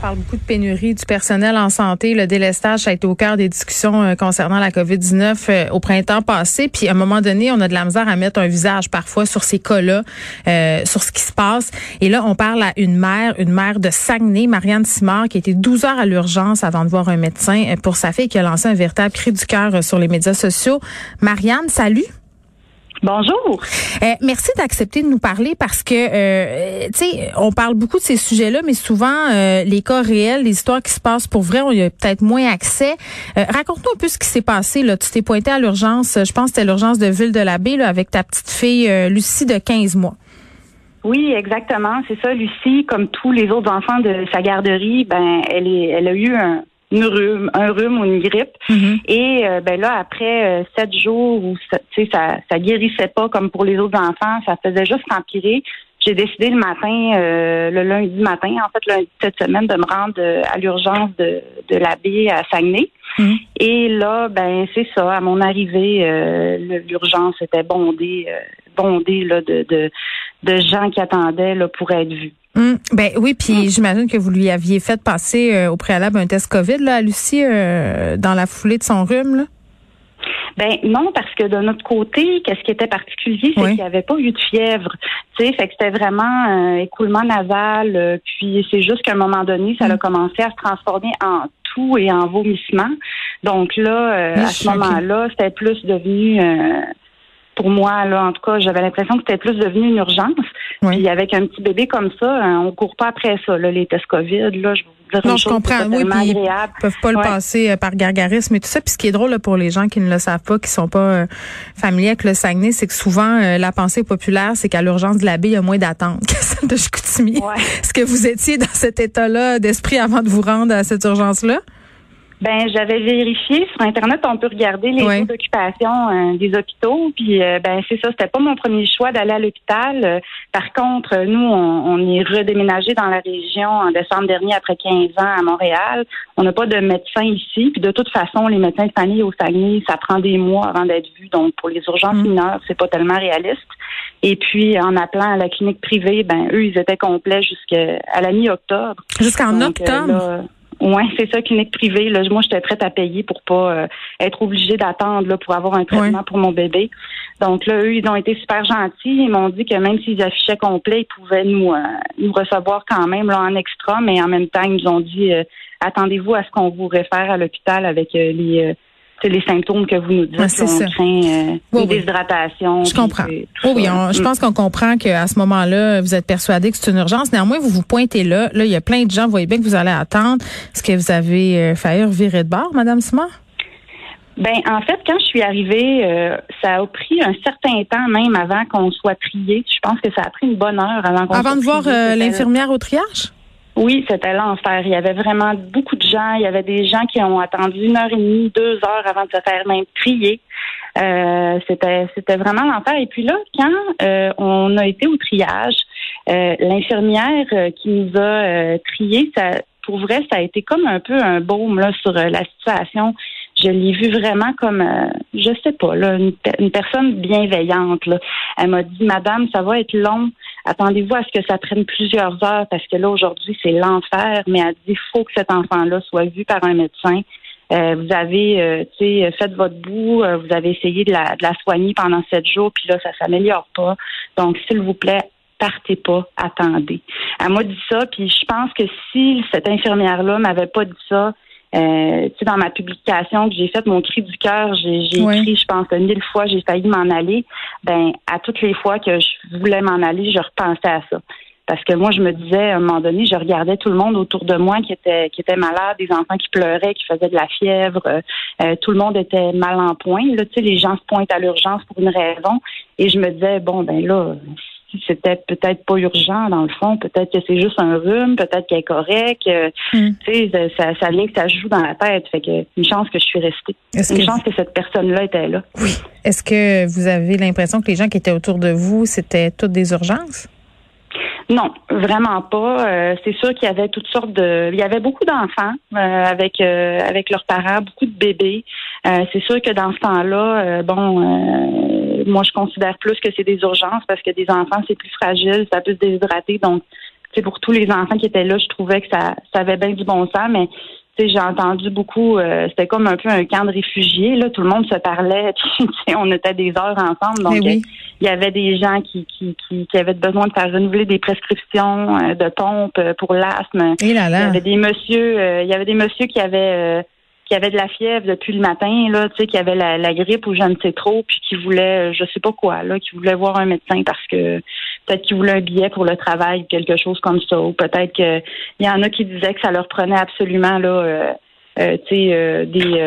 parle beaucoup de pénurie du personnel en santé. Le délestage a été au cœur des discussions euh, concernant la COVID-19 euh, au printemps passé. Puis à un moment donné, on a de la misère à mettre un visage parfois sur ces cas-là, euh, sur ce qui se passe. Et là, on parle à une mère, une mère de Saguenay, Marianne Simard, qui été 12 heures à l'urgence avant de voir un médecin pour sa fille, qui a lancé un véritable cri du cœur sur les médias sociaux. Marianne, salut. Bonjour. Euh, merci d'accepter de nous parler parce que, euh, tu sais, on parle beaucoup de ces sujets-là, mais souvent, euh, les cas réels, les histoires qui se passent pour vrai, on y a peut-être moins accès. Raconte-nous un peu ce qui s'est passé. Là. Tu t'es pointé à l'urgence, je pense que c'était l'urgence de Ville de la Baie, avec ta petite fille Lucie de 15 mois. Oui, exactement. C'est ça, Lucie, comme tous les autres enfants de sa garderie, ben, elle, est, elle a eu un, une rhume, un rhume ou une grippe. Mm-hmm. Et euh, ben là, après euh, sept jours où ça, ça, ça guérissait pas comme pour les autres enfants, ça faisait juste empirer. J'ai décidé le matin, euh, le lundi matin, en fait, lundi cette semaine, de me rendre à l'urgence de, de l'abbé à Saguenay. Mm-hmm. Et là, ben c'est ça. À mon arrivée, l'urgence était bondée, bondée là, de, de, de gens qui attendaient là, pour être vus. Hum, ben oui, puis hum. j'imagine que vous lui aviez fait passer euh, au préalable un test COVID là, à Lucie euh, dans la foulée de son rhume. Là? Ben non, parce que de notre côté, qu'est-ce qui était particulier, c'est qu'il n'y avait pas eu de fièvre. Tu sais, fait que c'était vraiment un écoulement nasal. puis c'est juste qu'à un moment donné, ça a hum. commencé à se transformer en tout et en vomissement. Donc là, euh, à ce moment-là, c'était plus devenu pour moi, là, en tout cas, j'avais l'impression que c'était plus devenu une urgence. Puis avec un petit bébé comme ça, hein, on court pas après ça, là, les tests COVID, là, je vous dire Non, je comprends. Oui, puis ils peuvent pas le passer euh, par gargarisme et tout ça. Puis ce qui est drôle là, pour les gens qui ne le savent pas, qui sont pas euh, familiers avec le Saguenay, c'est que souvent euh, la pensée populaire, c'est qu'à l'urgence de la baie, il y a moins d'attente que celle de Chicoutimi. Est-ce que vous étiez dans cet état-là d'esprit avant de vous rendre à cette urgence-là? Ben, j'avais vérifié sur internet, on peut regarder les taux d'occupation euh, des hôpitaux. Puis, euh, ben, c'est ça, c'était pas mon premier choix d'aller à l'hôpital. Euh, par contre, nous, on, est redéménagé dans la région en décembre dernier après 15 ans à Montréal. On n'a pas de médecin ici. Puis, de toute façon, les médecins de famille au Saguenay, ça prend des mois avant d'être vu. Donc, pour les urgences mm. mineures, c'est pas tellement réaliste. Et puis, en appelant à la clinique privée, ben, eux, ils étaient complets jusqu'à la mi-octobre. Jusqu'en octobre? Oui, c'est ça, clinique privée. Là, moi, j'étais prête à payer pour pas euh, être obligée d'attendre pour avoir un traitement pour mon bébé. Donc là, eux, ils ont été super gentils. Ils m'ont dit que même s'ils affichaient complet, ils pouvaient nous euh, nous recevoir quand même là en extra, mais en même temps, ils nous ont dit euh, attendez-vous à ce qu'on vous réfère à l'hôpital avec les c'est les symptômes que vous nous dites. On craint euh, une déshydratation. Je comprends. oui, je mm. pense qu'on comprend qu'à ce moment-là, vous êtes persuadé que c'est une urgence. Néanmoins, vous vous pointez là. Là, il y a plein de gens. Vous voyez bien que vous allez attendre. Est-ce que vous avez euh, failli virer de bord, Madame Simard? Ben, en fait, quand je suis arrivée, euh, ça a pris un certain temps même avant qu'on soit trié. Je pense que ça a pris une bonne heure avant qu'on Avant de voir l'infirmière au triage? Oui, c'était l'enfer. Il y avait vraiment beaucoup de gens. Il y avait des gens qui ont attendu une heure et demie, deux heures avant de se faire même trier. Euh, c'était vraiment l'enfer. Et puis là, quand euh, on a été au triage, euh, l'infirmière qui nous a triés, ça, pour vrai, ça a été comme un peu un baume sur la situation je l'ai vu vraiment comme, je sais pas, là, une, une personne bienveillante. Elle m'a dit, Madame, ça va être long attendez-vous à ce que ça prenne plusieurs heures parce que là, aujourd'hui, c'est l'enfer, mais elle dit, il faut que cet enfant-là soit vu par un médecin. Euh, vous avez, euh, fait votre bout, euh, vous avez essayé de la, de la soigner pendant sept jours, puis là, ça s'améliore pas. Donc, s'il vous plaît, partez pas, attendez. Elle m'a dit ça, puis je pense que si cette infirmière-là m'avait pas dit ça, euh, tu sais, dans ma publication que j'ai faite, mon cri du cœur, j'ai écrit, je pense, mille fois, j'ai failli m'en aller. Ben, à toutes les fois que je voulais m'en aller, je repensais à ça. Parce que moi, je me disais, à un moment donné, je regardais tout le monde autour de moi qui était qui était malade, des enfants qui pleuraient, qui faisaient de la fièvre, euh, tout le monde était mal en point. Là, tu sais, les gens se pointent à l'urgence pour une raison. Et je me disais, bon, ben là, c'était peut-être pas urgent dans le fond, peut-être que c'est juste un rhume, peut-être qu'elle est correcte. Mm. Tu sais, ça, ça vient que ça joue dans la tête. Fait que une chance que je suis restée. Une chance que cette personne-là était là. Oui. Est-ce que vous avez l'impression que les gens qui étaient autour de vous, c'était toutes des urgences? Non, vraiment pas. Euh, c'est sûr qu'il y avait toutes sortes de. Il y avait beaucoup d'enfants euh, avec euh, avec leurs parents, beaucoup de bébés. c'est sûr que dans ce temps-là, bon, moi je considère plus que c'est des urgences parce que des enfants c'est plus fragile, ça peut se déshydrater. Donc, c'est pour tous les enfants qui étaient là, je trouvais que ça, ça avait bien du bon sens, mais j'ai entendu beaucoup, euh, c'était comme un peu un camp de réfugiés. Là, tout le monde se parlait. on était des heures ensemble. Donc, il y avait des gens qui, qui, qui, avaient besoin de faire renouveler des prescriptions euh, de pompes euh, pour l'asthme. Il y avait des messieurs, il y avait des messieurs qui avaient qui avait de la fièvre depuis le matin, là, tu sais, qui avait la, grippe ou je ne sais trop, puis qui voulait, je sais pas quoi, là, qui voulait voir un médecin parce que peut-être qu'il voulait un billet pour le travail, quelque chose comme ça, ou peut-être qu'il y en a qui disaient que ça leur prenait absolument là. Euh, euh, euh des,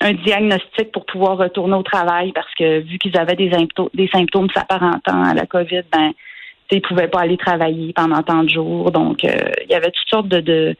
un diagnostic pour pouvoir retourner au travail parce que vu qu'ils avaient des, des symptômes s'apparentant à la COVID, ben, ils pouvaient pas aller travailler pendant tant de jours. Donc, il y avait toutes sortes de,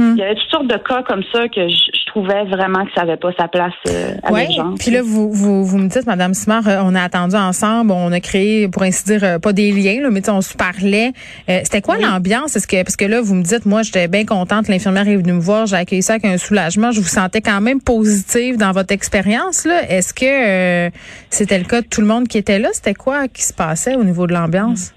il y avait toutes sortes de cas comme ça que je, trouvais vraiment que ça n'avait pas sa place euh, ouais. Puis là, vous, vous, vous me dites, Madame Simard, euh, on a attendu ensemble, on a créé, pour ainsi dire, euh, pas des liens, là, mais on se parlait. C'était quoi l'ambiance? Est-ce que parce que là, vous me dites, moi, j'étais bien contente, l'infirmière est venue me voir, j'ai accueilli ça avec un soulagement. Je vous sentais quand même positive dans votre expérience. là. Est-ce que c'était le cas de tout le monde qui était là? C'était quoi qui se passait au niveau de l'ambiance?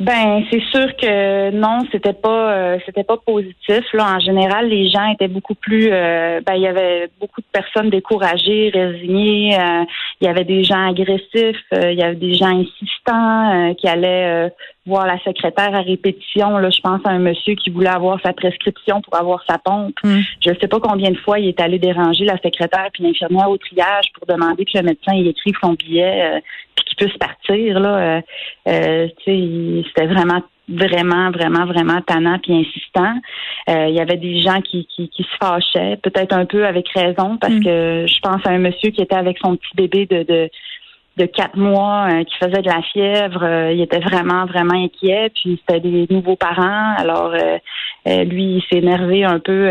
Ben, c'est sûr que non, c'était pas euh, c'était pas positif. Là, en général, les gens étaient beaucoup plus. Euh, ben, il y avait beaucoup de personnes découragées, résignées. Euh, il y avait des gens agressifs. il y avait des gens insistants qui allaient voir la secrétaire à répétition. Là, je pense à un monsieur qui voulait avoir sa prescription pour avoir sa pompe. Mm. Je ne sais pas combien de fois il est allé déranger la secrétaire puis l'infirmière au triage pour demander que le médecin y écrive son billet puisse partir. Là, euh, euh c'était vraiment vraiment, vraiment, vraiment tannant puis insistant. Euh, il y avait des gens qui, qui, se fâchaient, peut-être un peu avec raison, parce mm. que je pense à un monsieur qui était avec son petit bébé de, de, de quatre mois euh, qui faisait de la fièvre. il était vraiment, vraiment inquiet. Puis c'était des nouveaux parents. Alors lui, il s'est énervé un peu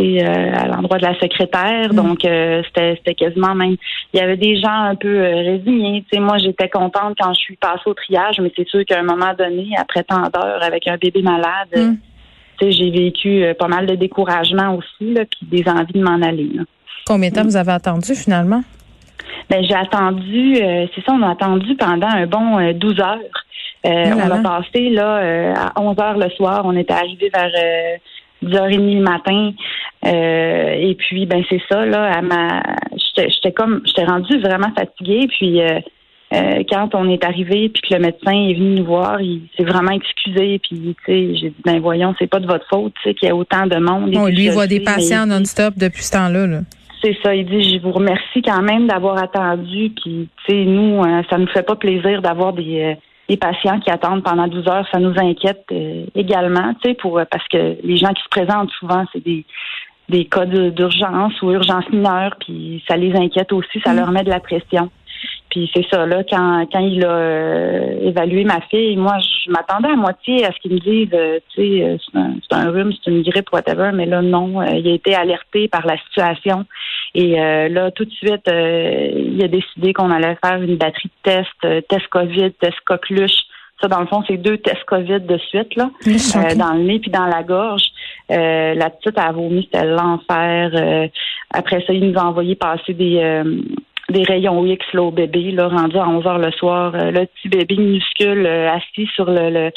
euh, à l'endroit de la secrétaire. Mm. Donc, euh, c'était quasiment même. Il y avait des gens un peu euh, résignés. sais, moi, j'étais contente quand je suis passée au triage, mais c'est sûr qu'à un moment donné, après tant d'heures avec un bébé malade, mm. j'ai vécu pas mal de découragement aussi, là, puis des envies de m'en aller. Combien de temps mm. vous avez attendu finalement? Ben, j'ai attendu, c'est ça, on a attendu pendant un bon 12 heures. Oh on a passé là à 11 heures le soir. On était arrivé vers 10h30 le matin. Euh, et puis, ben c'est ça, là, à ma j'étais comme j'étais rendue vraiment fatiguée. Puis euh, euh, quand on est arrivé puis que le médecin est venu nous voir, il s'est vraiment excusé. Puis tu sais, j'ai dit ben voyons, c'est pas de votre faute, tu sais, qu'il y a autant de monde. Bon, lui, il voit des patients non-stop depuis ce temps-là. Là. C'est ça, il dit je vous remercie quand même d'avoir attendu. Puis tu sais, nous, ça nous fait pas plaisir d'avoir des les patients qui attendent pendant 12 heures, ça nous inquiète euh, également, tu sais, pour parce que les gens qui se présentent souvent, c'est des des cas d'urgence ou urgence mineure, puis ça les inquiète aussi, ça mm. leur met de la pression. Puis c'est ça, là, quand, quand il a euh, évalué ma fille, moi, je m'attendais à moitié à ce qu'il me dise, euh, tu sais, euh, c'est un, rhume, c'est une grippe, whatever, mais là, non, il a été alerté par la situation. Et là, tout de suite, il a décidé qu'on allait faire une batterie de tests, test COVID, test coqueluche. Ça, dans le fond, c'est deux tests COVID de suite, là, dans le nez puis dans la gorge. la petite a vomi, c'était l'enfer. après ça, il nous a envoyé passer des des rayons X là, au bébé, là, rendu à 11 heures le soir. Euh, le petit bébé minuscule euh, assis sur le, le,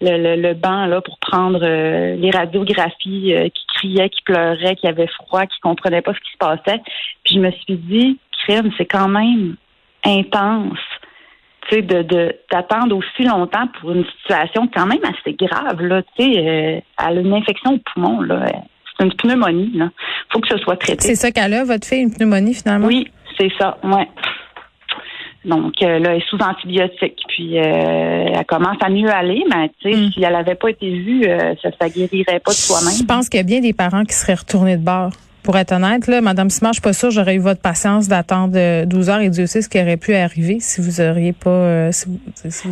le, le, banc là, pour prendre euh, les radiographies, qui criait, qui pleurait, qui avait froid, qui comprenait pas ce qui se passait. Puis je me suis dit, crime, c'est quand même intense. Tu sais, de, d'attendre aussi longtemps pour une situation quand même assez grave, là, tu sais, elle a une infection au poumon, là. C'est une pneumonie, là. Faut que ce soit traité. C'est ça qu'elle a, votre fille, une pneumonie, finalement? Oui, c'est ça, ouais. Donc euh, là, elle est sous antibiotiques. puis elle commence à mieux aller, mais tu sais, mm. si elle avait pas été vue, ça ne guérirait pas de soi-même. Je pense qu'il y a bien des parents qui seraient retournés de bord. Pour être honnête, là, Madame Simard, je suis pas sûre j'aurais eu votre patience d'attendre 12 heures et Dieu sait ce qui aurait pu arriver si vous auriez pas, euh, si vous,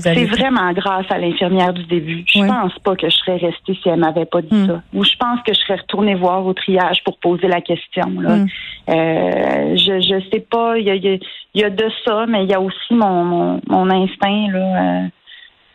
C'est vraiment grâce à l'infirmière du début. Je pense pas que je serais restée si elle m'avait pas dit hmm. ça. Ou je pense que je serais retournée voir au triage pour poser la question. Là. Hmm. Euh, je je sais pas. Il y a, y a, de ça, mais il y a aussi mon mon, mon instinct là. Euh,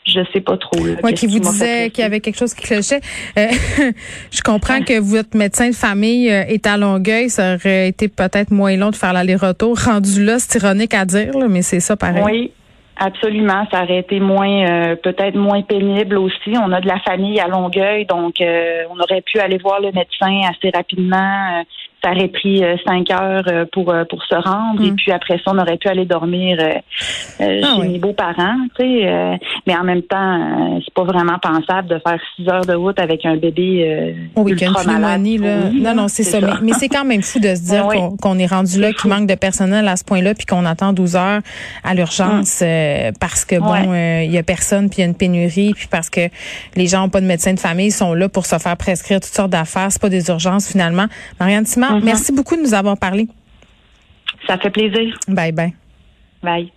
je sais pas trop. Moi, qui vous disait qu'il y avait quelque chose qui clochait. Euh, je comprends que votre médecin de famille euh, est à Longueuil. Ça aurait été peut-être moins long de faire l'aller-retour. Rendu là, c'est ironique à dire, mais c'est ça pareil. Oui. Absolument, ça aurait été moins, euh, peut-être moins pénible aussi. On a de la famille à Longueuil, donc on aurait pu aller voir le médecin assez rapidement ça aurait pris euh, cinq heures euh, pour euh, pour se rendre. Et mm. puis après ça on aurait pu aller dormir ah chez mes beaux-parents tu sais mais en même temps c'est pas vraiment pensable de faire six heures de route avec un bébé oui, ultra malade. Là. non non c'est ça. mais, c'est quand même fou de se dire qu'on est rendu là qu'il manque de personnel à ce point-là puis qu'on attend 12 heures à l'urgence mm. parce que bon il y a personne puis il y a une pénurie puis parce que les gens ont pas de médecin de famille sont là pour se faire prescrire toutes sortes d'affaires. C'est pas des urgences finalement. Marianne Mm-hmm. Merci beaucoup de nous avoir parlé. Ça fait plaisir. Bye bye. Bye.